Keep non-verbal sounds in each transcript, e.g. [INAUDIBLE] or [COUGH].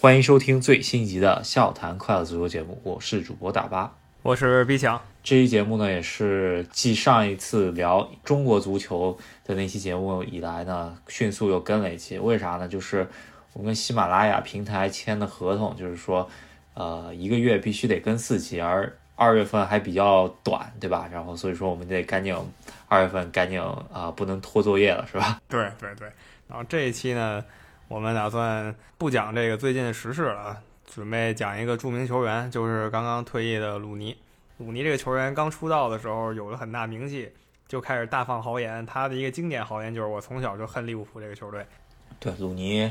欢迎收听最新一集的《笑谈快乐足球》节目，我是主播大巴，我是毕强。这期节目呢，也是继上一次聊中国足球的那期节目以来呢，迅速又跟了一期。为啥呢？就是我们跟喜马拉雅平台签的合同，就是说，呃，一个月必须得跟四期，而二月份还比较短，对吧？然后所以说我们得赶紧二月份赶紧啊，不能拖作业了，是吧？对对对。然后这一期呢？我们打算不讲这个最近的时事了，准备讲一个著名球员，就是刚刚退役的鲁尼。鲁尼这个球员刚出道的时候有了很大名气，就开始大放豪言。他的一个经典豪言就是：“我从小就恨利物浦这个球队。”对，鲁尼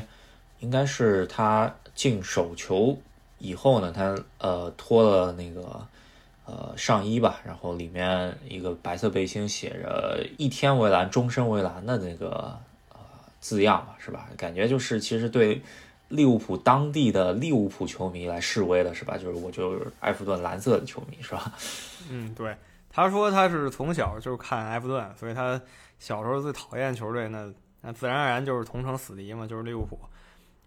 应该是他进手球以后呢，他呃脱了那个呃上衣吧，然后里面一个白色背心写着“一天为蓝，终身为蓝”的那个。字样嘛，是吧？感觉就是其实对利物浦当地的利物浦球迷来示威的是吧？就是我就是埃弗顿蓝色的球迷是吧？[LAUGHS] 嗯，对。他说他是从小就是看埃弗顿，所以他小时候最讨厌球队，那那自然而然就是同城死敌嘛，就是利物浦。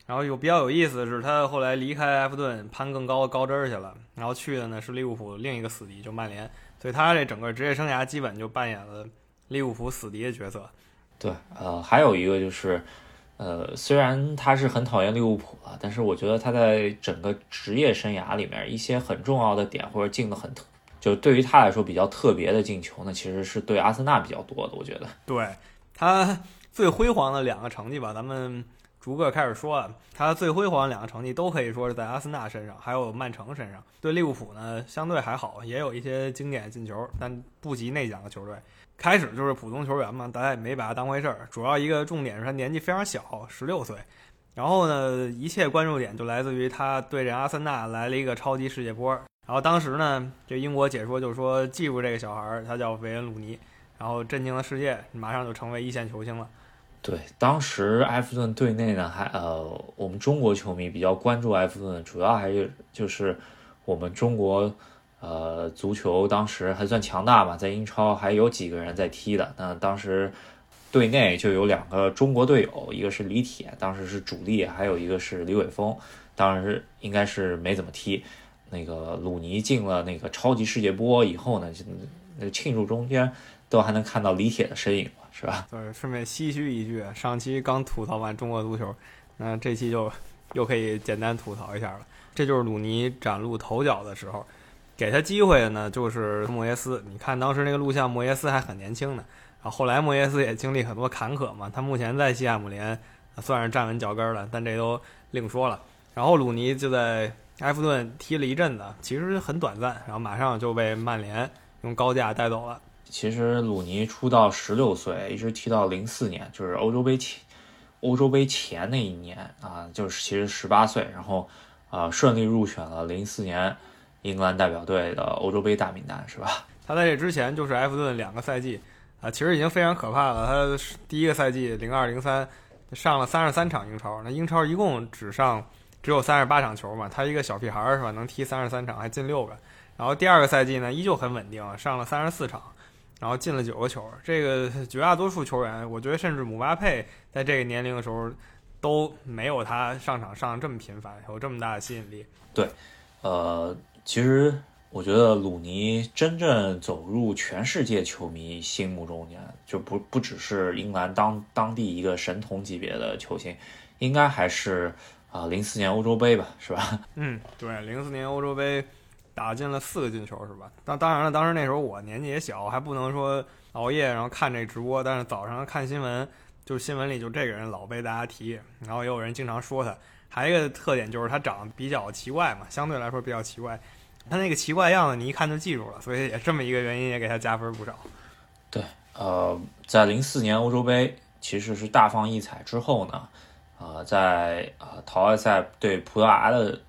然后有比较有意思的是，他后来离开埃弗顿，攀更高的高枝儿去了，然后去的呢是利物浦另一个死敌，就曼联。所以他这整个职业生涯基本就扮演了利物浦死敌的角色。对，呃，还有一个就是，呃，虽然他是很讨厌利物浦啊，但是我觉得他在整个职业生涯里面一些很重要的点或者进的很特，就对于他来说比较特别的进球呢，其实是对阿森纳比较多的。我觉得，对他最辉煌的两个成绩吧，咱们逐个开始说啊。他最辉煌的两个成绩都可以说是在阿森纳身上，还有曼城身上。对利物浦呢，相对还好，也有一些经典进球，但不及那两个球队。开始就是普通球员嘛，大家也没把他当回事儿。主要一个重点是他年纪非常小，十六岁。然后呢，一切关注点就来自于他对阵阿森纳来了一个超级世界波。然后当时呢，这英国解说就说记住这个小孩儿，他叫韦恩·鲁尼，然后震惊了世界，马上就成为一线球星了。对，当时埃弗顿队内呢，还呃，我们中国球迷比较关注埃弗顿，主要还是就是我们中国。呃，足球当时还算强大吧，在英超还有几个人在踢的。那当时队内就有两个中国队友，一个是李铁，当时是主力，还有一个是李玮峰，当时应该是没怎么踢。那个鲁尼进了那个超级世界波以后呢，就那庆祝中间都还能看到李铁的身影了，是吧？对，顺便唏嘘一句，上期刚吐槽完中国足球，那这期就又可以简单吐槽一下了。这就是鲁尼崭露头角的时候。给他机会的呢，就是莫耶斯。你看当时那个录像，莫耶斯还很年轻呢。然后后来莫耶斯也经历很多坎坷嘛。他目前在西汉姆联算是站稳脚跟了，但这都另说了。然后鲁尼就在埃弗顿踢了一阵子，其实很短暂，然后马上就被曼联用高价带走了。其实鲁尼出道十六岁，一直踢到零四年，就是欧洲杯前，欧洲杯前那一年啊，就是其实十八岁，然后啊顺利入选了零四年。英格兰代表队的欧洲杯大名单是吧？他在这之前就是埃弗顿两个赛季，啊，其实已经非常可怕了。他第一个赛季零二零三上了三十三场英超，那英超一共只上只有三十八场球嘛，他一个小屁孩儿是吧？能踢三十三场还进六个。然后第二个赛季呢，依旧很稳定，上了三十四场，然后进了九个球。这个绝大多数球员，我觉得甚至姆巴佩在这个年龄的时候都没有他上场上这么频繁，有这么大的吸引力。对，呃。其实我觉得鲁尼真正走入全世界球迷心目中间，就不不只是英格兰当当地一个神童级别的球星，应该还是啊零四年欧洲杯吧，是吧？[LAUGHS] 嗯，对，零四年欧洲杯打进了四个进球，是吧？当当然了，当时那时候我年纪也小，还不能说熬夜然后看这直播，但是早上看新闻，就是新闻里就这个人老被大家提，然后也有人经常说他。还有一个特点就是他长得比较奇怪嘛，相对来说比较奇怪。他那个奇怪样子，你一看就记住了，所以也这么一个原因也给他加分不少。对，呃，在零四年欧洲杯其实是大放异彩之后呢，呃，在呃淘汰赛对葡萄牙的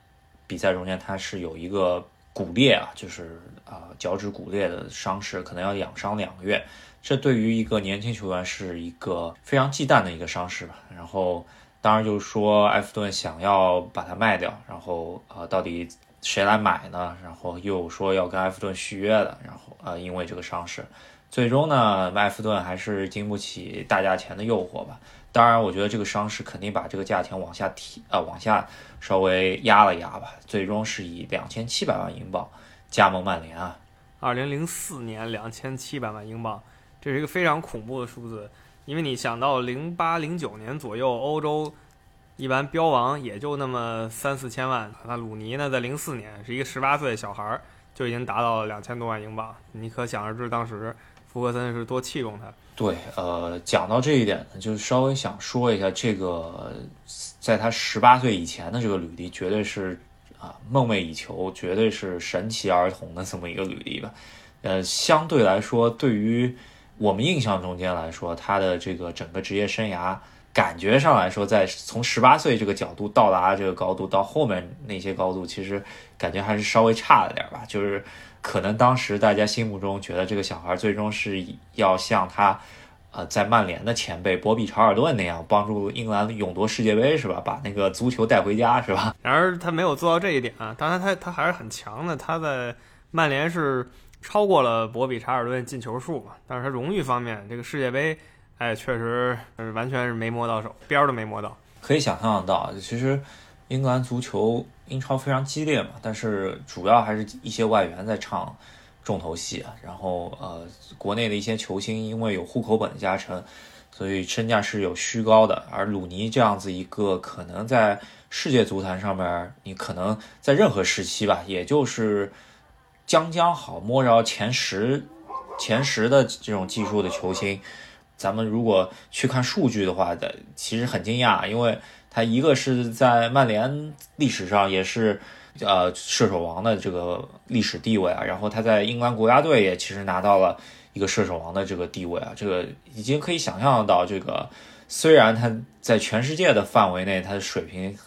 比赛中间，他是有一个骨裂啊，就是啊脚趾骨裂的伤势，可能要养伤两个月。这对于一个年轻球员是一个非常忌惮的一个伤势吧。然后。当然就是说，埃弗顿想要把它卖掉，然后呃，到底谁来买呢？然后又说要跟埃弗顿续约的，然后呃，因为这个伤势，最终呢，埃弗顿还是经不起大价钱的诱惑吧。当然，我觉得这个伤势肯定把这个价钱往下提，呃，往下稍微压了压吧。最终是以两千七百万英镑加盟曼联啊。二零零四年两千七百万英镑，这是一个非常恐怖的数字。因为你想到零八零九年左右，欧洲一般标王也就那么三四千万。那鲁尼呢，在零四年是一个十八岁的小孩儿，就已经达到了两千多万英镑。你可想而知，当时福格森是多器重他。对，呃，讲到这一点呢，就稍微想说一下，这个在他十八岁以前的这个履历，绝对是啊梦寐以求，绝对是神奇儿童的这么一个履历吧。呃，相对来说，对于我们印象中间来说，他的这个整个职业生涯，感觉上来说，在从十八岁这个角度到达这个高度，到后面那些高度，其实感觉还是稍微差了点吧，就是。可能当时大家心目中觉得这个小孩最终是要像他，呃，在曼联的前辈博比·查尔顿那样帮助英格兰勇夺世界杯，是吧？把那个足球带回家，是吧？[LAUGHS] 然而他没有做到这一点啊！当然，他他还是很强的。他在曼联是超过了博比·查尔顿进球数嘛？但是他荣誉方面，这个世界杯，哎，确实是完全是没摸到手，边儿都没摸到。可以想象得到，其实英格兰足球。英超非常激烈嘛，但是主要还是一些外援在唱重头戏啊。然后呃，国内的一些球星因为有户口本的加成，所以身价是有虚高的。而鲁尼这样子一个可能在世界足坛上面，你可能在任何时期吧，也就是将将好摸着前十、前十的这种技术的球星。咱们如果去看数据的话，的其实很惊讶，因为。他一个是在曼联历史上也是，呃，射手王的这个历史地位啊，然后他在英格兰国家队也其实拿到了一个射手王的这个地位啊，这个已经可以想象到，这个虽然他在全世界的范围内他的水平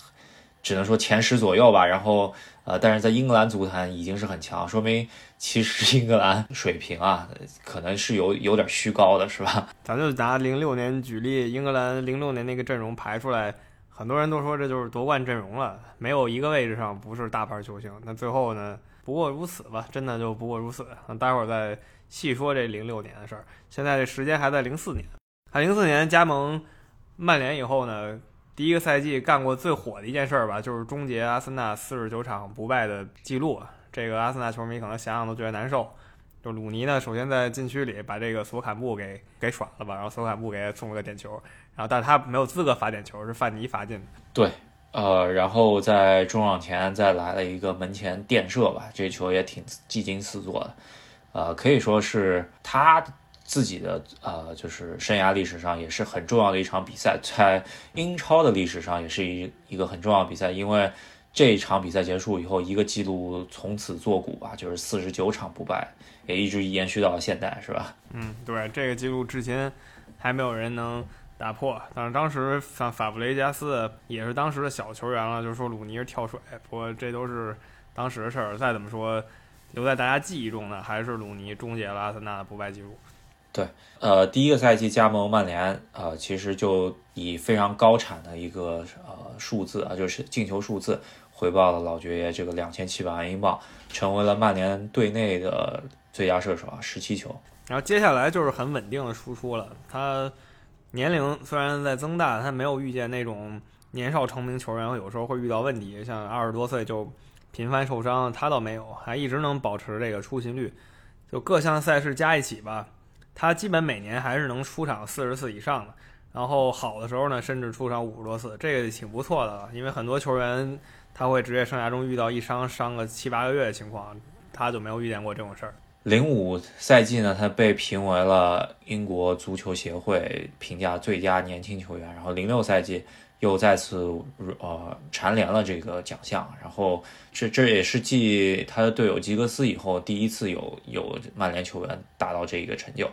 只能说前十左右吧，然后呃，但是在英格兰足坛已经是很强，说明其实英格兰水平啊可能是有有点虚高的，是吧？[LAUGHS] 咱就拿零六年举例，英格兰零六年那个阵容排出来。很多人都说这就是夺冠阵容了，没有一个位置上不是大牌球星。那最后呢？不过如此吧，真的就不过如此。那待会儿再细说这零六年的事儿。现在这时间还在零四年。他零四年加盟曼联以后呢，第一个赛季干过最火的一件事儿吧，就是终结阿森纳四十九场不败的记录。这个阿森纳球迷可能想想都觉得难受。就鲁尼呢，首先在禁区里把这个索坎布给给耍了吧，然后索坎布给送了个点球。然后，但是他没有资格罚点球，是范尼罚进的。对，呃，然后在中场前再来了一个门前垫射吧，这球也挺技惊四座的，呃，可以说是他自己的呃，就是生涯历史上也是很重要的一场比赛，在英超的历史上也是一一个很重要的比赛，因为这一场比赛结束以后，一个记录从此作古吧，就是四十九场不败，也一直延续到了现在，是吧？嗯，对，这个记录至今还没有人能。打破，但是当时法法布雷加斯也是当时的小球员了，就是说鲁尼是跳水，不过这都是当时的事儿。再怎么说，留在大家记忆中的还是鲁尼终结了阿森纳的不败记录。对，呃，第一个赛季加盟曼联，呃，其实就以非常高产的一个呃数字啊，就是进球数字回报了老爵爷这个两千七百万英镑，成为了曼联队内的最佳射手啊，十七球。然后接下来就是很稳定的输出了，他。年龄虽然在增大，他没有遇见那种年少成名球员，有时候会遇到问题，像二十多岁就频繁受伤，他倒没有，还一直能保持这个出勤率。就各项赛事加一起吧，他基本每年还是能出场四十次以上的。然后好的时候呢，甚至出场五十多次，这个挺不错的了。因为很多球员他会职业生涯中遇到一伤伤个七八个月的情况，他就没有遇见过这种事儿。零五赛季呢，他被评为了英国足球协会评价最佳年轻球员。然后零六赛季又再次呃蝉联了这个奖项。然后这这也是继他的队友吉格斯以后第一次有有曼联球员达到这一个成就。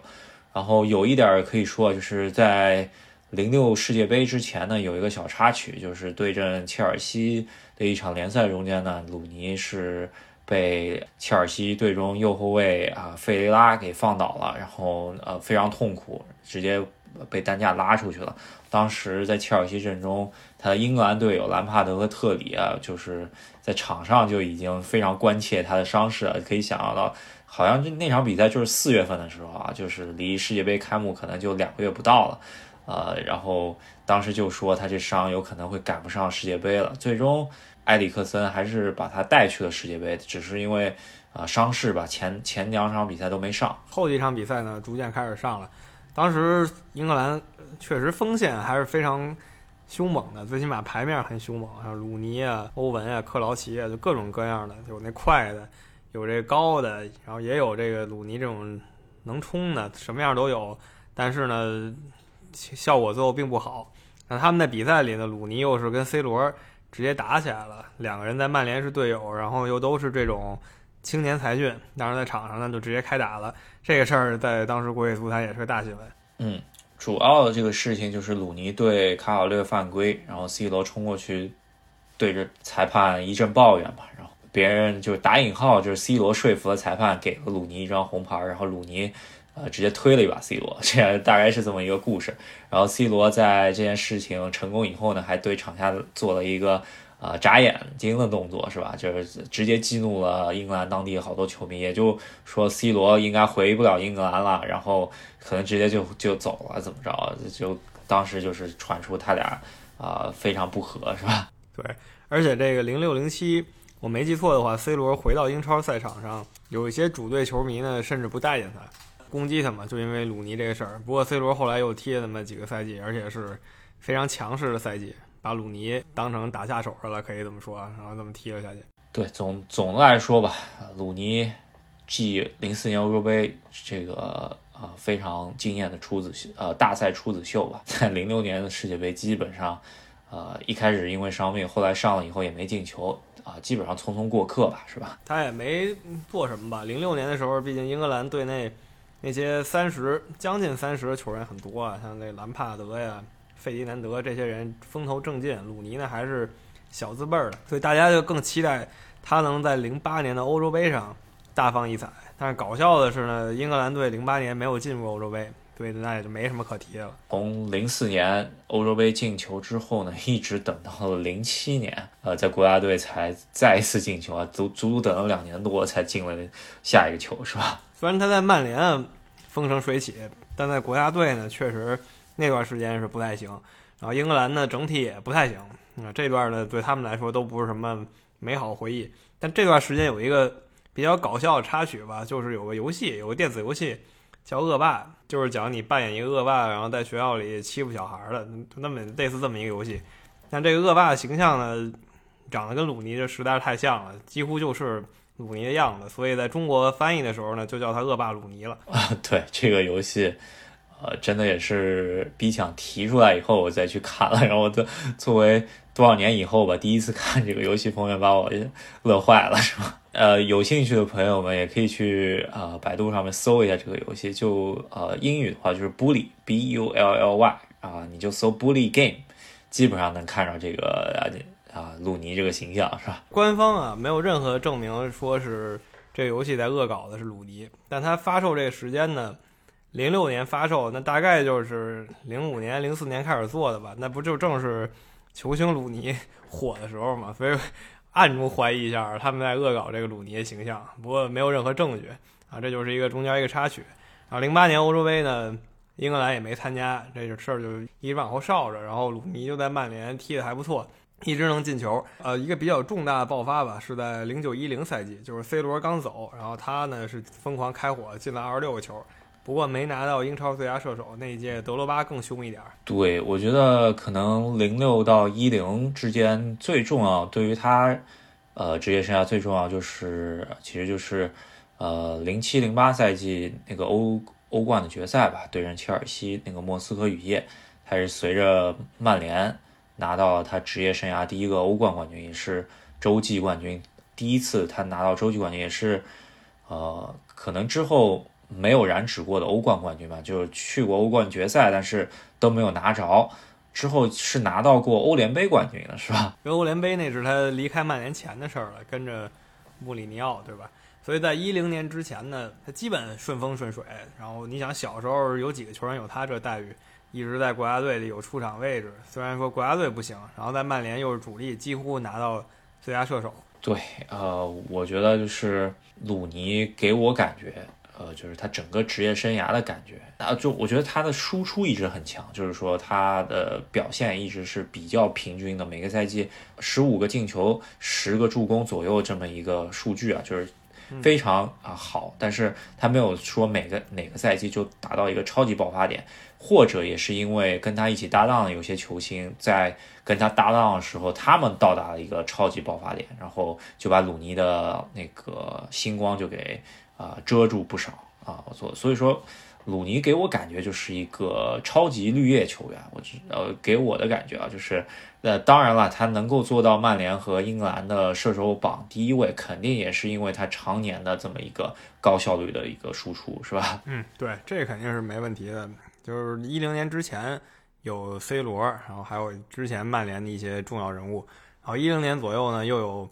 然后有一点可以说，就是在零六世界杯之前呢，有一个小插曲，就是对阵切尔西的一场联赛中间呢，鲁尼是。被切尔西队中右后卫啊费雷拉给放倒了，然后呃非常痛苦，直接被担架拉出去了。当时在切尔西阵中，他的英格兰队友兰帕德和特里啊，就是在场上就已经非常关切他的伤势了。可以想象到，好像那场比赛就是四月份的时候啊，就是离世界杯开幕可能就两个月不到了。呃，然后当时就说他这伤有可能会赶不上世界杯了。最终埃里克森还是把他带去了世界杯，只是因为。啊，伤势吧，前前两场比赛都没上，后几场比赛呢，逐渐开始上了。当时英格兰确实锋线还是非常凶猛的，最起码牌面很凶猛，像鲁尼啊、欧文啊、克劳奇啊，就各种各样的，有那快的，有这高的，然后也有这个鲁尼这种能冲的，什么样都有。但是呢，效果最后并不好。那他们在比赛里呢，鲁尼又是跟 C 罗直接打起来了，两个人在曼联是队友，然后又都是这种。青年才俊，当时在场上呢就直接开打了。这个事儿在当时国际足坛也是个大新闻。嗯，主要的这个事情就是鲁尼对卡瓦略犯规，然后 C 罗冲过去对着裁判一阵抱怨吧，然后别人就打引号，就是 C 罗说服了裁判，给了鲁尼一张红牌，然后鲁尼呃直接推了一把 C 罗，[LAUGHS] 这大概是这么一个故事。然后 C 罗在这件事情成功以后呢，还对场下做了一个。啊，眨眼睛的动作是吧？就是直接激怒了英格兰当地好多球迷，也就说 C 罗应该回不了英格兰了，然后可能直接就就走了，怎么着？就当时就是传出他俩啊非常不和，是吧？[LAUGHS] 对，而且这个零六零七，我没记错的话，C 罗回到英超赛场上，有一些主队球迷呢，甚至不待见他，攻击他嘛，就因为鲁尼这个事儿。不过 C 罗后来又踢了那么几个赛季，而且是非常强势的赛季。把鲁尼当成打下手似的，可以这么说，然后这么踢了下去。对，总总的来说吧，鲁尼继零四年欧洲杯这个啊非常惊艳的出子呃大赛出子秀吧，在零六年的世界杯基本上呃一开始因为伤病，后来上了以后也没进球啊，基本上匆匆过客吧，是吧？他也没做什么吧。零六年的时候，毕竟英格兰队内那些三十将近三十的球员很多啊，像那兰帕德呀。费迪南德这些人风头正劲，鲁尼呢还是小字辈儿的，所以大家就更期待他能在零八年的欧洲杯上大放异彩。但是搞笑的是呢，英格兰队零八年没有进入欧洲杯，所以那也就没什么可提的了。从零四年欧洲杯进球之后呢，一直等到了零七年，呃，在国家队才再一次进球啊，足足足等了两年多才进了下一个球，是吧？虽然他在曼联风生水起，但在国家队呢，确实。那段时间是不太行，然后英格兰呢整体也不太行，啊这段呢对他们来说都不是什么美好回忆。但这段时间有一个比较搞笑的插曲吧，就是有个游戏，有个电子游戏叫《恶霸》，就是讲你扮演一个恶霸，然后在学校里欺负小孩的，那么类似这么一个游戏。但这个恶霸的形象呢，长得跟鲁尼这实在是太像了，几乎就是鲁尼的样子，所以在中国翻译的时候呢，就叫他恶霸鲁尼了。[LAUGHS] 啊，对这个游戏。呃，真的也是逼抢提出来以后，我再去看了。然后的作为多少年以后吧，第一次看这个游戏封面，把我乐坏了，是吧？[LAUGHS] 呃，有兴趣的朋友们也可以去啊百度上面搜一下这个游戏。就呃英语的话就是 Bully B U L L Y 啊，你就搜 Bully Game，基本上能看到这个啊鲁尼这个形象，是吧？官方啊没有任何证明说是这游戏在恶搞的是鲁尼，但它发售这个时间呢？零六年发售，那大概就是零五年、零四年开始做的吧？那不就正是球星鲁尼 [LAUGHS] 火的时候嘛？所以 [LAUGHS] 暗中怀疑一下，他们在恶搞这个鲁尼的形象。不过没有任何证据啊，这就是一个中间一个插曲。啊零八年欧洲杯呢，英格兰也没参加，这事儿就一直往后烧着。然后鲁尼就在曼联踢得还不错，一直能进球。呃，一个比较重大的爆发吧，是在零九一零赛季，就是 C 罗刚走，然后他呢是疯狂开火，进了二十六个球。不过没拿到英超最佳射手那一届，德罗巴更凶一点。对，我觉得可能零六到一零之间最重要，对于他，呃，职业生涯最重要就是，其实就是，呃，零七零八赛季那个欧欧冠的决赛吧，对阵切尔西那个莫斯科雨夜，他是随着曼联拿到他职业生涯第一个欧冠冠军，也是洲际冠军，第一次他拿到洲际冠军，也是，呃，可能之后。没有染指过的欧冠冠军吧，就是去过欧冠决赛，但是都没有拿着。之后是拿到过欧联杯冠军的，是吧？因为欧联杯那是他离开曼联前的事儿了，跟着穆里尼奥，对吧？所以在一零年之前呢，他基本顺风顺水。然后你想，小时候有几个球员有他这待遇？一直在国家队里有出场位置。虽然说国家队不行，然后在曼联又是主力，几乎拿到最佳射手。对，呃，我觉得就是鲁尼给我感觉，呃，就是他整个职业生涯的感觉，啊，就我觉得他的输出一直很强，就是说他的表现一直是比较平均的，每个赛季十五个进球、十个助攻左右这么一个数据啊，就是非常啊好，但是他没有说每个哪个赛季就达到一个超级爆发点。或者也是因为跟他一起搭档的有些球星，在跟他搭档的时候，他们到达了一个超级爆发点，然后就把鲁尼的那个星光就给啊遮住不少啊。我所所以说，鲁尼给我感觉就是一个超级绿叶球员。我呃给我的感觉啊，就是呃当然了，他能够做到曼联和英格兰的射手榜第一位，肯定也是因为他常年的这么一个高效率的一个输出，是吧？[LAUGHS] 嗯，对，这肯定是没问题的。就是一零年之前有 C 罗，然后还有之前曼联的一些重要人物，然后一零年左右呢又有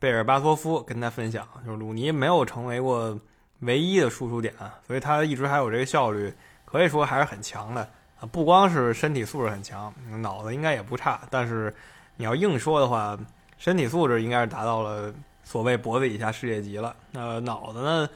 贝尔巴托夫跟他分享，就是鲁尼没有成为过唯一的输出点，所以他一直还有这个效率，可以说还是很强的啊。不光是身体素质很强，脑子应该也不差，但是你要硬说的话，身体素质应该是达到了所谓脖子以下世界级了，那脑子呢？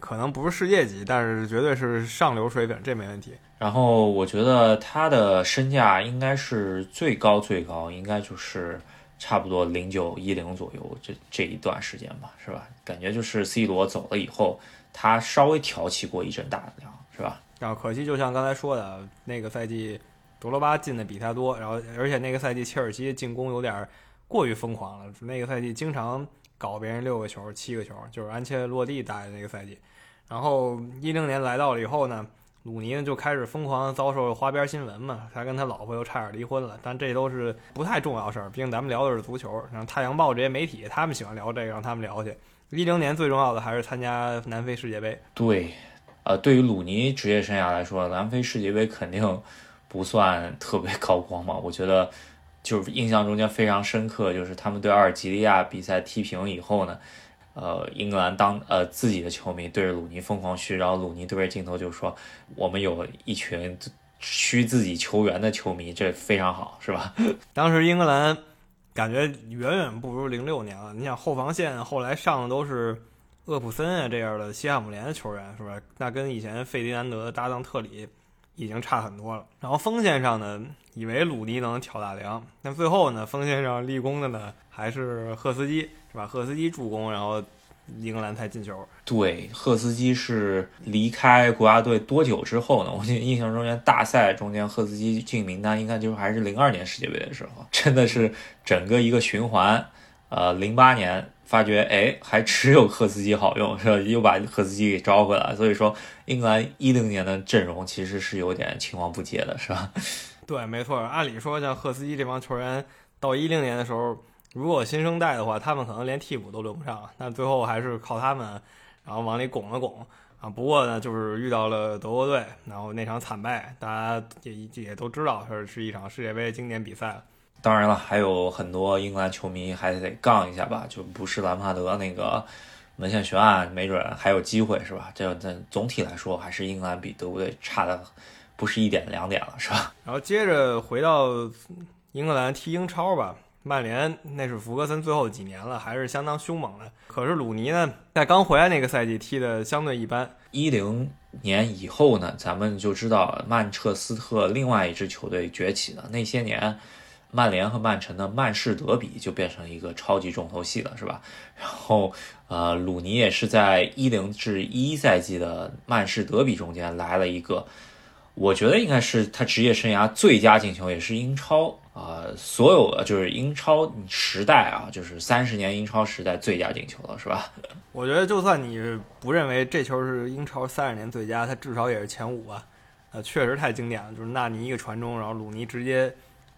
可能不是世界级，但是绝对是上流水准，这没问题。然后我觉得他的身价应该是最高最高，应该就是差不多零九一零左右这这一段时间吧，是吧？感觉就是 C 罗走了以后，他稍微挑起过一阵大梁，是吧？然后可惜，就像刚才说的那个赛季，德罗巴进的比他多，然后而且那个赛季切尔西进攻有点过于疯狂了，那个赛季经常。搞别人六个球、七个球，就是安切洛蒂带的那个赛季。然后一零年来到了以后呢，鲁尼就开始疯狂遭受花边新闻嘛，他跟他老婆又差点离婚了。但这都是不太重要事儿，毕竟咱们聊的是足球。然后《太阳报》这些媒体他们喜欢聊这个，让他们聊去。一零年最重要的还是参加南非世界杯。对，呃，对于鲁尼职业生涯来说，南非世界杯肯定不算特别高光嘛，我觉得。就是印象中间非常深刻，就是他们对阿尔及利亚比赛踢平以后呢，呃，英格兰当呃自己的球迷对着鲁尼疯狂嘘，然后鲁尼对着镜头就说：“我们有一群嘘自己球员的球迷，这非常好，是吧？” [LAUGHS] 当时英格兰感觉远远不如零六年了。你想后防线后来上的都是厄普森啊这样的西汉姆联的球员，是吧？那跟以前费迪南德搭档特里。已经差很多了。然后锋线上呢，以为鲁尼能挑大梁，但最后呢，锋线上立功的呢还是赫斯基，是吧？赫斯基助攻，然后英格兰才进球。对，赫斯基是离开国家队多久之后呢？我记得印象中间大赛中间赫斯基进名单，应该就还是零二年世界杯的时候，真的是整个一个循环。呃，零八年。发觉哎，还只有赫斯基好用，是吧？又把赫斯基给招回来，所以说英格兰一零年的阵容其实是有点青黄不接的，是吧？[LAUGHS] 对，没错。按理说，像赫斯基这帮球员到一零年的时候，如果新生代的话，他们可能连替补都轮不上。但最后还是靠他们，然后往里拱了拱啊。不过呢，就是遇到了德国队，然后那场惨败，大家也也都知道，是是一场世界杯经典比赛。当然了，还有很多英格兰球迷还得杠一下吧，就不是兰帕德那个门线悬案，没准还有机会，是吧？这这总体来说，还是英格兰比德国队差的不是一点两点了，是吧？然后接着回到英格兰踢英超吧，曼联那是福格森最后几年了，还是相当凶猛的。可是鲁尼呢，在刚回来那个赛季踢的相对一般。一零年以后呢，咱们就知道曼彻斯特另外一支球队崛起了，那些年。曼联和曼城的曼市德比就变成一个超级重头戏了，是吧？然后，呃，鲁尼也是在一零至一赛季的曼市德比中间来了一个，我觉得应该是他职业生涯最佳进球，也是英超啊，所有就是英超时代啊，就是三十年英超时代最佳进球了，是吧？[LAUGHS] 我觉得就算你不认为这球是英超三十年最佳，他至少也是前五吧。呃，确实太经典了，就是纳尼一个传中，然后鲁尼直接。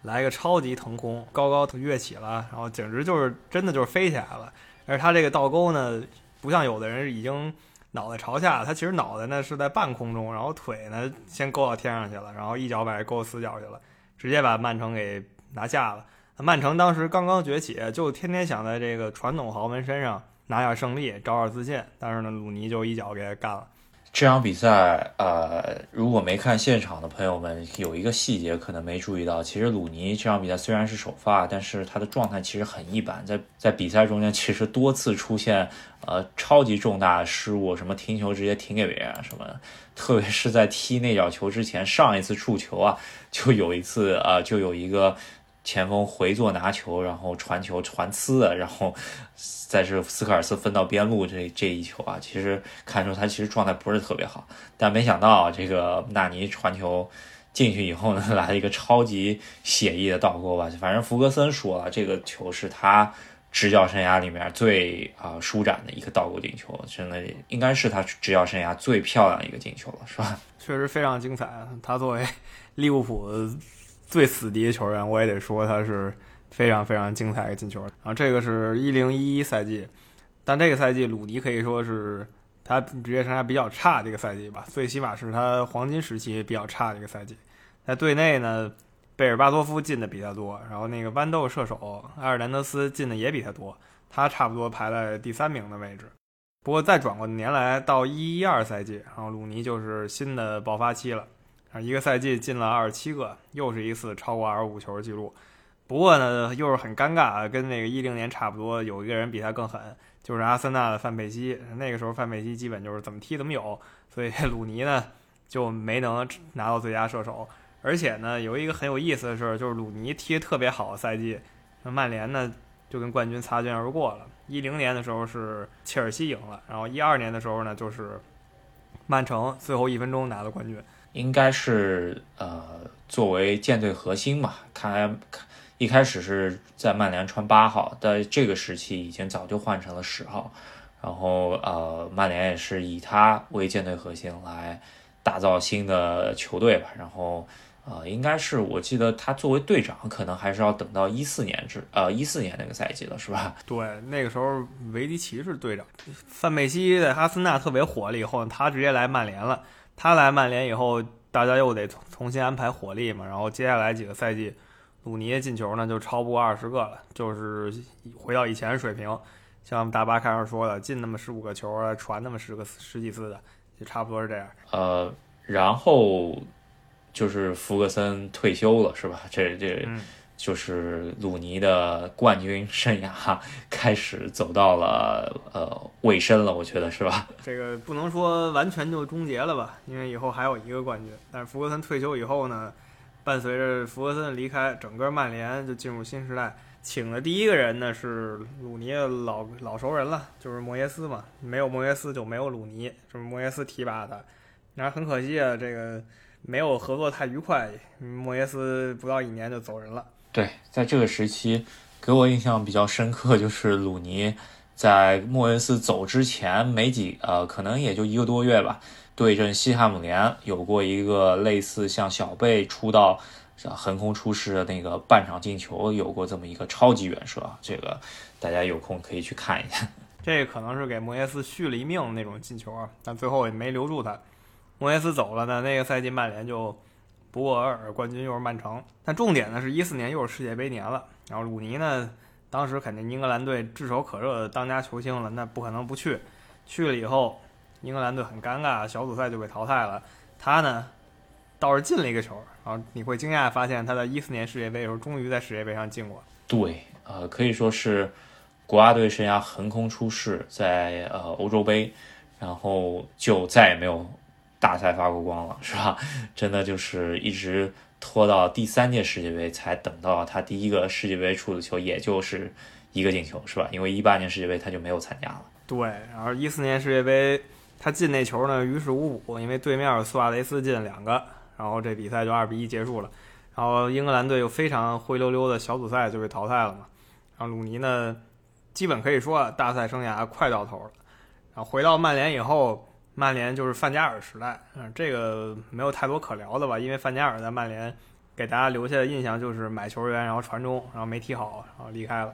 来个超级腾空，高高跃起了，然后简直就是真的就是飞起来了。而他这个倒钩呢，不像有的人已经脑袋朝下，他其实脑袋呢是在半空中，然后腿呢先勾到天上去了，然后一脚把这勾死角去了，直接把曼城给拿下了。曼城当时刚刚崛起，就天天想在这个传统豪门身上拿点胜利，找点自信，但是呢，鲁尼就一脚给他干了。这场比赛，呃，如果没看现场的朋友们，有一个细节可能没注意到，其实鲁尼这场比赛虽然是首发，但是他的状态其实很一般，在在比赛中间其实多次出现呃超级重大的失误，什么停球直接停给别人，什么，特别是在踢内角球之前，上一次触球啊，就有一次啊，就有一个。前锋回做拿球，然后传球传呲的，然后 [LAUGHS] 再是斯科尔斯分到边路这这一球啊，其实看出他其实状态不是特别好，但没想到这个纳尼传球进去以后呢，来了一个超级写意的倒钩吧。反正福格森说了，这个球是他执教生涯里面最啊舒展的一个倒钩进球，真的应该是他执教生涯最漂亮一个进球了，是吧？确实非常精彩。他作为利物浦。最死敌的球员，我也得说他是非常非常精彩的进球。然后这个是一零一一赛季，但这个赛季鲁尼可以说是他职业生涯比较差的一个赛季吧，最起码是他黄金时期比较差的一个赛季。在队内呢，贝尔巴托夫进的比他多，然后那个豌豆射手埃尔南德斯进的也比他多，他差不多排在第三名的位置。不过再转过年来到一一二赛季，然后鲁尼就是新的爆发期了。啊，一个赛季进了二十七个，又是一次超过二十五球的记录。不过呢，又是很尴尬，跟那个一零年差不多，有一个人比他更狠，就是阿森纳的范佩西。那个时候范佩西基本就是怎么踢怎么有，所以 [LAUGHS] 鲁尼呢就没能拿到最佳射手。而且呢，有一个很有意思的事，就是鲁尼踢特别好的赛季，那曼联呢就跟冠军擦肩而过了。一零年的时候是切尔西赢了，然后一二年的时候呢就是曼城最后一分钟拿到冠军。应该是呃，作为舰队核心嘛。看来一开始是在曼联穿八号，在这个时期已经早就换成了十号。然后呃，曼联也是以他为舰队核心来打造新的球队吧。然后呃，应该是我记得他作为队长，可能还是要等到一四年至呃一四年那个赛季了，是吧？[LAUGHS] 对，那个时候维迪奇是队长，范佩西在哈森纳特别火了以后，他直接来曼联了。他来曼联以后，大家又得重新安排火力嘛。然后接下来几个赛季，鲁尼的进球呢就超不过二十个了，就是回到以前水平。像大巴开始说的，进那么十五个球啊，传那么十个十几次的，就差不多是这样。呃，然后就是福格森退休了，是吧？这这。就是鲁尼的冠军生涯开始走到了呃尾声了，我觉得是吧？[LAUGHS] 这个不能说完全就终结了吧，因为以后还有一个冠军。但是福格森退休以后呢，伴随着福格森的离开，整个曼联就进入新时代。请的第一个人呢是鲁尼的老老熟人了，就是莫耶斯嘛。没有莫耶斯就没有鲁尼，就是莫耶斯提拔的。然后很可惜啊，这个没有合作太愉快，莫耶斯不到一年就走人了。对，在这个时期，给我印象比较深刻就是鲁尼在莫耶斯走之前没几呃，可能也就一个多月吧，对阵西汉姆联有过一个类似像小贝出道横空出世的那个半场进球，有过这么一个超级远射，这个大家有空可以去看一下。[LAUGHS] 这可能是给莫耶斯续了一命那种进球啊，但最后也没留住他。莫耶斯走了呢，那个赛季曼联就。不过，尔冠军又是曼城，但重点呢是一四年又是世界杯年了。然后鲁尼呢，当时肯定英格兰队炙手可热的当家球星了，那不可能不去。去了以后，英格兰队很尴尬，小组赛就被淘汰了。他呢，倒是进了一个球。然后你会惊讶发现，他在一四年世界杯的时候，终于在世界杯上进过。对，呃，可以说是国家队生涯横空出世，在呃欧洲杯，然后就再也没有。大赛发过光了，是吧？[LAUGHS] 真的就是一直拖到第三届世界杯才等到他第一个世界杯出的球，也就是一个进球，是吧？因为一八年世界杯他就没有参加了。对，然后一四年世界杯他进那球呢，于事无补，因为对面苏亚雷斯进两个，然后这比赛就二比一结束了。然后英格兰队又非常灰溜溜的小组赛就被淘汰了嘛。然后鲁尼呢，基本可以说大赛生涯快到头了。然后回到曼联以后。曼联就是范加尔时代，嗯，这个没有太多可聊的吧？因为范加尔在曼联给大家留下的印象就是买球员，然后传中，然后没踢好，然后离开了。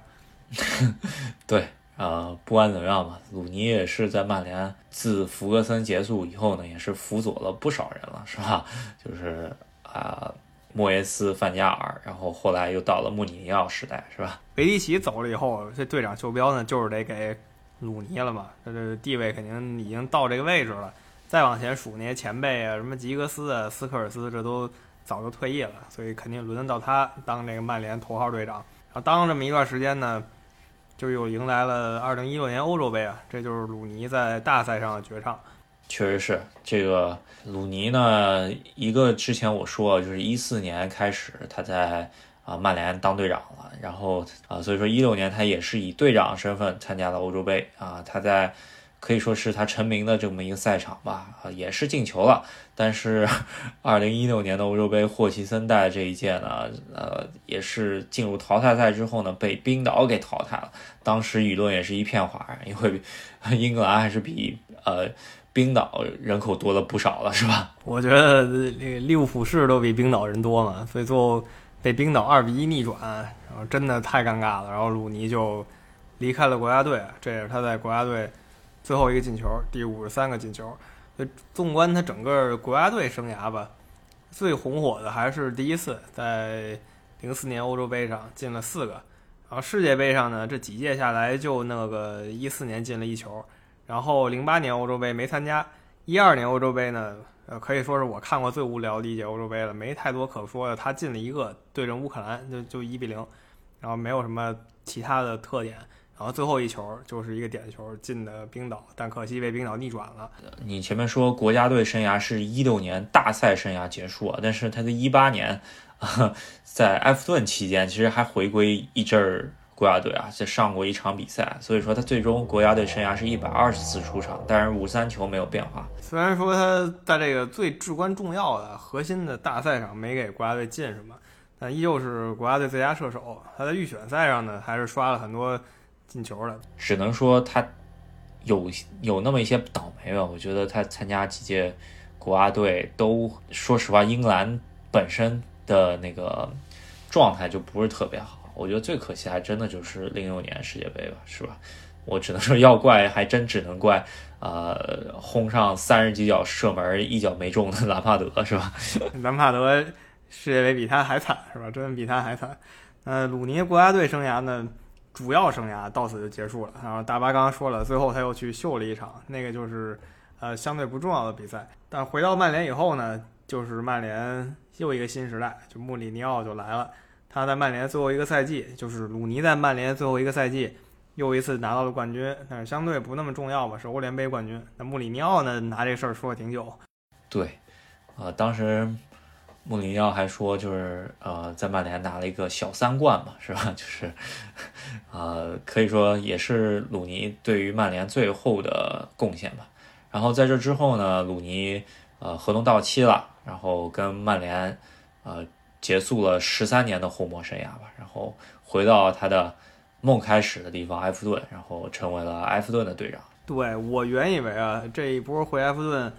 [LAUGHS] 对，呃，不管怎么样吧，鲁尼也是在曼联自福格森结束以后呢，也是辅佐了不少人了，是吧？[LAUGHS] 就是啊，莫耶斯、范加尔，然后后来又到了穆里尼奥时代，是吧？维迪奇走了以后，这队长袖标呢，就是得给。鲁尼了嘛？他这地位肯定已经到这个位置了。再往前数那些前辈啊，什么吉格斯啊、斯科尔斯，这都早就退役了，所以肯定轮得到他当这个曼联头号队长。然后当这么一段时间呢，就又迎来了2016年欧洲杯啊，这就是鲁尼在大赛上的绝唱。确实是这个鲁尼呢，一个之前我说就是一四年开始他在啊曼联当队长了，然后啊所以说一六年他也是以队长身份参加了欧洲杯啊，他在可以说是他成名的这么一个赛场吧啊也是进球了，但是二零一六年的欧洲杯霍奇森带这一届呢，呃也是进入淘汰赛之后呢被冰岛给淘汰了，当时舆论也是一片哗然，因为 [LAUGHS] 英格兰还是比呃。冰岛人口多了不少了，是吧？我觉得那个利物浦市都比冰岛人多嘛，所以最后被冰岛二比一逆转，然后真的太尴尬了。然后鲁尼就离开了国家队，这也是他在国家队最后一个进球，第五十三个进球。就纵观他整个国家队生涯吧，最红火的还是第一次在零四年欧洲杯上进了四个，然后世界杯上呢，这几届下来就那个一四年进了一球。然后零八年欧洲杯没参加，一二年欧洲杯呢，呃，可以说是我看过最无聊的一届欧洲杯了，没太多可说的。他进了一个对阵乌克兰，就就一比零，然后没有什么其他的特点。然后最后一球就是一个点球进的冰岛，但可惜被冰岛逆转了。你前面说国家队生涯是一六年大赛生涯结束，但是他在一八年 [LAUGHS] 在埃弗顿期间，其实还回归一阵儿。国家队啊，在上过一场比赛，所以说他最终国家队生涯是一百二十次出场，但是五三球没有变化。虽然说他在这个最至关重要的核心的大赛上没给国家队进什么，但依旧是国家队最佳射手。他在预选赛上呢，还是刷了很多进球的。只能说他有有那么一些倒霉吧。我觉得他参加几届国家队都，说实话，英格兰本身的那个状态就不是特别好。我觉得最可惜还真的就是零六年世界杯吧，是吧？我只能说要怪，还真只能怪，呃，轰上三十几脚射门一脚没中的兰帕德，是吧？[LAUGHS] 兰帕德世界杯比他还惨，是吧？真的比他还惨。呃，鲁尼国家队生涯呢，主要生涯到此就结束了。然后大巴刚刚说了，最后他又去秀了一场，那个就是呃相对不重要的比赛。但回到曼联以后呢，就是曼联又一个新时代，就穆里尼奥就来了。他在曼联最后一个赛季，就是鲁尼在曼联最后一个赛季，又一次拿到了冠军，但是相对不那么重要吧，是欧联杯冠军。那穆里尼奥呢，拿这事儿说了挺久。对，呃，当时穆里尼奥还说，就是呃，在曼联拿了一个小三冠嘛，是吧？[LAUGHS] 就是，呃，可以说也是鲁尼对于曼联最后的贡献吧。然后在这之后呢，鲁尼呃合同到期了，然后跟曼联呃。结束了十三年的红魔生涯吧，然后回到他的梦开始的地方埃弗顿，然后成为了埃弗顿的队长。对我原以为啊，这一波回埃弗顿，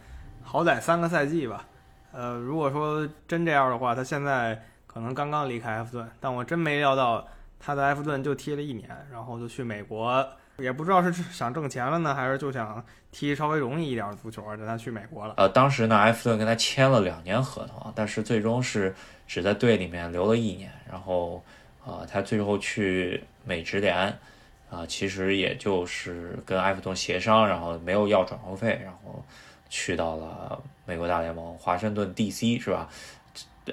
好歹三个赛季吧。呃，如果说真这样的话，他现在可能刚刚离开埃弗顿，但我真没料到他在埃弗顿就踢了一年，然后就去美国，也不知道是想挣钱了呢，还是就想踢稍微容易一点的足球，让他去美国了。呃，当时呢，埃弗顿跟他签了两年合同，但是最终是。只在队里面留了一年，然后，呃，他最后去美职联，啊，其实也就是跟埃弗顿协商，然后没有要转会费，然后去到了美国大联盟华盛顿 DC 是吧？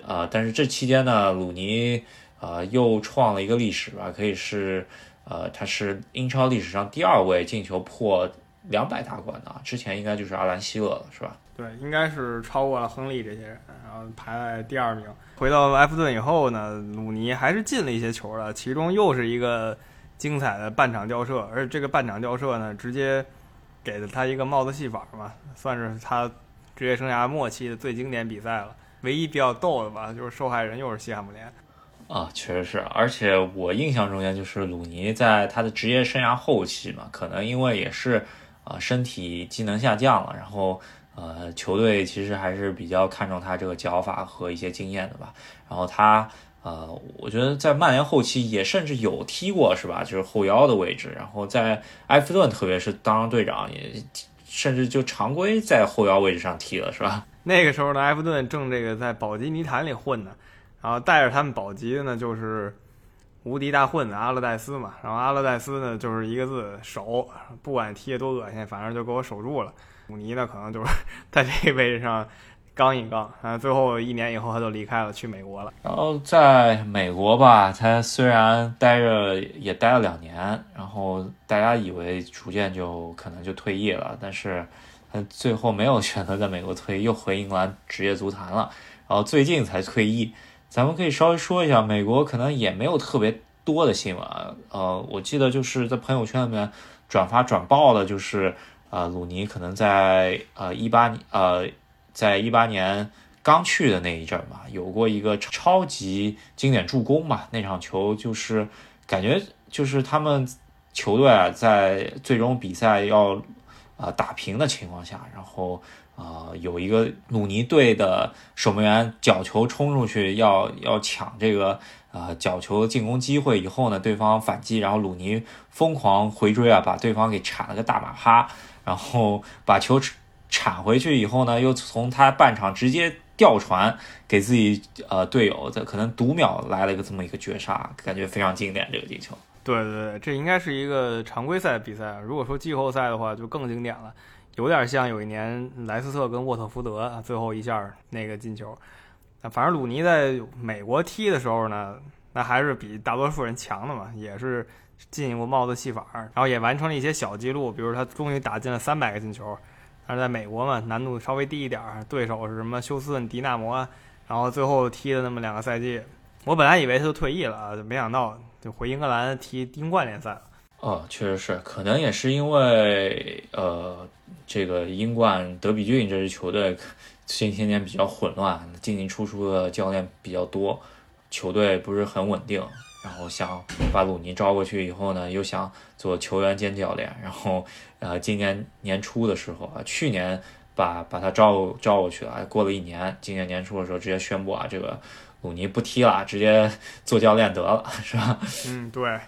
啊，但是这期间呢，鲁尼啊又创了一个历史吧，可以是，呃，他是英超历史上第二位进球破两百大关的，之前应该就是阿兰希勒了，是吧？对，应该是超过了亨利这些人，然后排在第二名。回到埃弗顿以后呢，鲁尼还是进了一些球的，其中又是一个精彩的半场吊射，而这个半场吊射呢，直接给了他一个帽子戏法嘛，算是他职业生涯末期的最经典比赛了。唯一比较逗的吧，就是受害人又是西汉姆联。啊，确实是，而且我印象中间就是鲁尼在他的职业生涯后期嘛，可能因为也是啊身体机能下降了，然后。呃，球队其实还是比较看重他这个脚法和一些经验的吧。然后他，呃，我觉得在曼联后期也甚至有踢过，是吧？就是后腰的位置。然后在埃弗顿，特别是当上队长，也甚至就常规在后腰位置上踢了，是吧？[LAUGHS] 那个时候呢，埃弗顿正这个在保级泥潭里混呢。然后带着他们保级的呢，就是无敌大混子阿勒代斯嘛。然后阿勒代斯呢，就是一个字守，不管踢得多恶心，反正就给我守住了。鲁尼呢，可能就是 [LAUGHS] 在这个位置上刚一刚，啊，最后一年以后他就离开了，去美国了。然后在美国吧，他虽然待着也待了两年，然后大家以为逐渐就可能就退役了，但是他最后没有选择在美国退役，又回英格兰职业足坛了，然后最近才退役。咱们可以稍微说一下，美国可能也没有特别多的新闻，呃，我记得就是在朋友圈里面转发转爆的，就是呃，鲁尼可能在呃一八呃。在一八年刚去的那一阵嘛，有过一个超级经典助攻嘛。那场球就是感觉就是他们球队啊，在最终比赛要啊打平的情况下，然后啊有一个鲁尼队的守门员角球冲出去要要抢这个啊角球进攻机会以后呢，对方反击，然后鲁尼疯狂回追啊，把对方给铲了个大马哈，然后把球。铲回去以后呢，又从他半场直接吊传给自己呃队友，在可能读秒来了一个这么一个绝杀，感觉非常经典这个进球。对对对，这应该是一个常规赛比赛，如果说季后赛的话就更经典了，有点像有一年莱斯特跟沃特福德最后一下那个进球。反正鲁尼在美国踢的时候呢，那还是比大多数人强的嘛，也是进过帽子戏法，然后也完成了一些小记录，比如他终于打进了三百个进球。但是在美国嘛，难度稍微低一点，对手是什么休斯顿迪纳摩，然后最后踢的那么两个赛季，我本来以为他就退役了，就没想到就回英格兰踢英冠联赛了。哦，确实是，可能也是因为呃，这个英冠德比郡这支球队近些年比较混乱，进进出出的教练比较多，球队不是很稳定。然后想把鲁尼招过去以后呢，又想做球员兼教练。然后，呃，今年年初的时候啊，去年把把他招招过去了。过了一年，今年年初的时候直接宣布啊，这个鲁尼不踢了，直接做教练得了，是吧？嗯，对，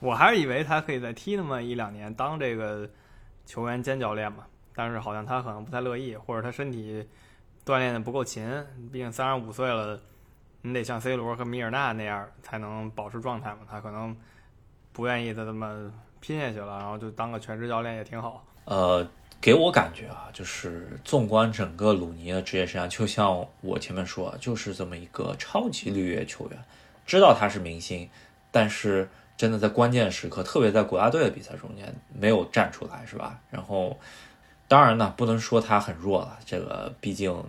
我还是以为他可以再踢那么一两年，当这个球员兼教练嘛。但是好像他可能不太乐意，或者他身体锻炼的不够勤，毕竟三十五岁了。你得像 C 罗和米尔纳那样才能保持状态嘛？他可能不愿意再这么拼下去了，然后就当个全职教练也挺好。呃，给我感觉啊，就是纵观整个鲁尼的职业生涯，就像我前面说，就是这么一个超级绿叶球员。知道他是明星，但是真的在关键时刻，特别在国家队的比赛中间没有站出来，是吧？然后，当然呢，不能说他很弱了，这个毕竟。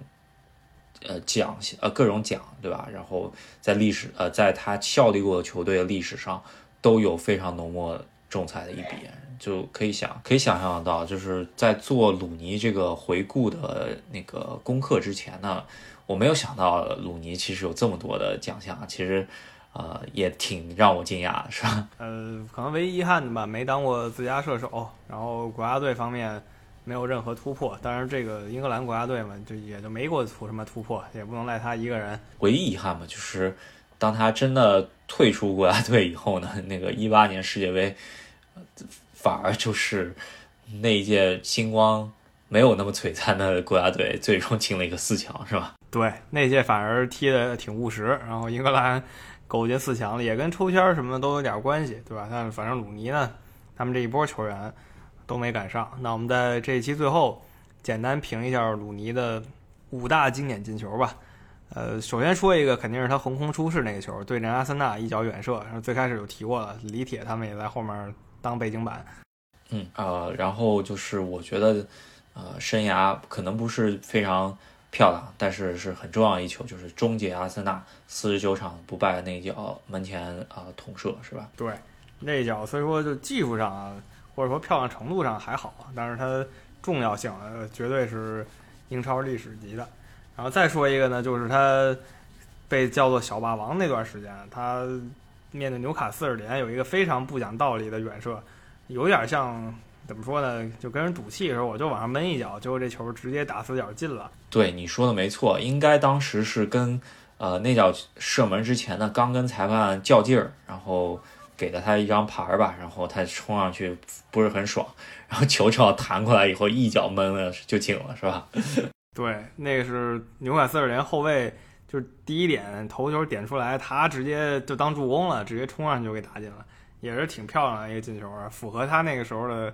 呃，奖呃各种奖，对吧？然后在历史呃，在他效力过的球队的历史上，都有非常浓墨重彩的一笔，就可以想可以想象得到，就是在做鲁尼这个回顾的那个功课之前呢，我没有想到鲁尼其实有这么多的奖项，其实呃也挺让我惊讶的，[LAUGHS] 是吧？呃，可能唯一遗憾的吧，没当过最佳射手，然后国家队方面。没有任何突破，当然这个英格兰国家队嘛，就也就没过出什么突破，也不能赖他一个人。唯一遗憾嘛，就是当他真的退出国家队以后呢，[LAUGHS] 那个一八年世界杯，反而就是那一届星光没有那么璀璨的国家队，最终进了一个四强，是吧？对，那届反而踢得挺务实，然后英格兰苟进四强了，也跟抽签什么的都有点关系，对吧？但反正鲁尼呢，他们这一波球员。都没赶上。那我们在这一期最后简单评一下鲁尼的五大经典进球吧。呃，首先说一个，肯定是他横空出世那个球，对阵阿森纳一脚远射。然后最开始有提过了，李铁他们也在后面当背景板。嗯呃，然后就是我觉得呃，生涯可能不是非常漂亮，但是是很重要一球，就是终结阿森纳四十九场不败的那脚门前啊捅射，是吧？对，那一脚所以说就技术上啊。或者说漂亮程度上还好，但是它重要性绝对是英超历史级的。然后再说一个呢，就是他被叫做小霸王那段时间，他面对纽卡斯尔联有一个非常不讲道理的远射，有点像怎么说呢？就跟人赌气的时候，我就往上闷一脚，结果这球直接打死角进了。对你说的没错，应该当时是跟呃那脚射门之前呢，刚跟裁判较劲儿，然后。给了他一张牌儿吧，然后他冲上去不是很爽，然后球正好弹过来以后一脚闷了就进了，是吧？[LAUGHS] 对，那个是纽卡斯尔联后卫就是第一点头球点出来，他直接就当助攻了，直接冲上去就给打进了，也是挺漂亮的一个进球啊，符合他那个时候的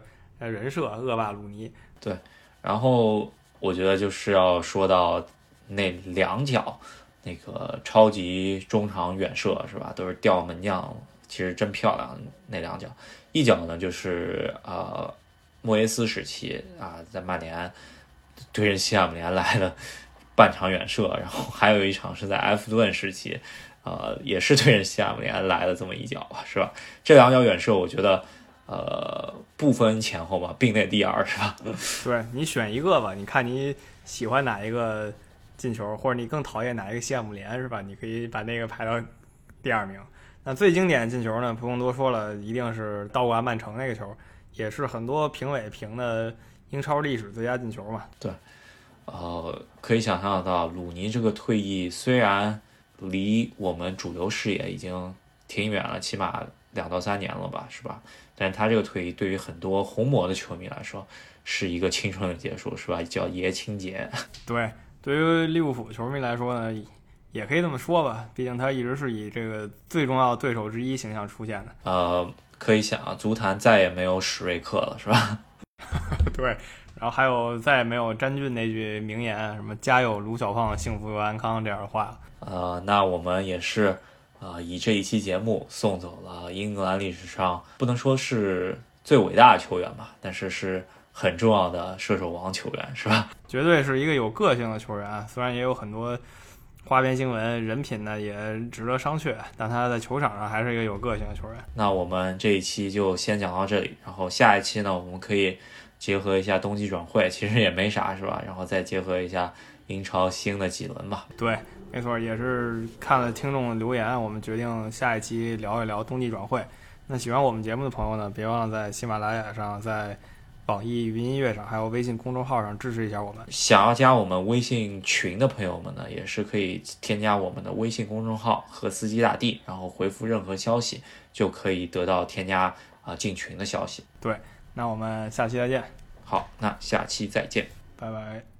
人设，恶霸鲁尼。对然后我觉得就是要说到那两脚那个超级中场远射是吧？都是吊门将，其实真漂亮那两脚。一脚呢就是呃莫耶斯时期啊，在曼联对阵西汉姆联来的半场远射，然后还有一场是在埃弗顿时期，呃也是对人西汉姆联来了这么一脚吧，是吧？这两脚远射我觉得呃不分前后吧，并列第二是吧？[LAUGHS] 对你选一个吧，你看你喜欢哪一个进球，或者你更讨厌哪一个西汉姆联是吧？你可以把那个排到第二名。那最经典的进球呢，不用多说了，一定是倒挂曼城那个球，也是很多评委评的英超历史最佳进球嘛。对呃，可以想象得到，鲁尼这个退役虽然离我们主流视野已经挺远了，起码两到三年了吧，是吧？但他这个退役对于很多红魔的球迷来说，是一个青春的结束，是吧？叫爷青结。[LAUGHS] 对，对于利物浦球迷来说呢，也可以这么说吧，毕竟他一直是以这个最重要的对手之一形象出现的。呃，可以想啊，足坛再也没有史瑞克了，是吧？[LAUGHS] 对，然后还有再也没有詹俊那句名言，什么“家有卢小胖，幸福又安康”这样的话了。呃，那我们也是，呃，以这一期节目送走了英格兰历史上不能说是最伟大的球员吧，但是是很重要的射手王球员，是吧？[LAUGHS] 绝对是一个有个性的球员啊，虽然也有很多花边新闻，人品呢也值得商榷，但他在球场上还是一个有个性的球员。那我们这一期就先讲到这里，然后下一期呢，我们可以结合一下冬季转会，其实也没啥，是吧？然后再结合一下英超新的几轮吧。对，没错，也是看了听众的留言，我们决定下一期聊一聊冬季转会。那喜欢我们节目的朋友呢，别忘了在喜马拉雅上、在网易云音乐上，还有微信公众号上支持一下我们。想要加我们微信群的朋友们呢，也是可以添加我们的微信公众号“和司机大帝”，然后回复任何消息，就可以得到添加啊、进群的消息。对那我们下期再见，好，那下期再见。拜拜。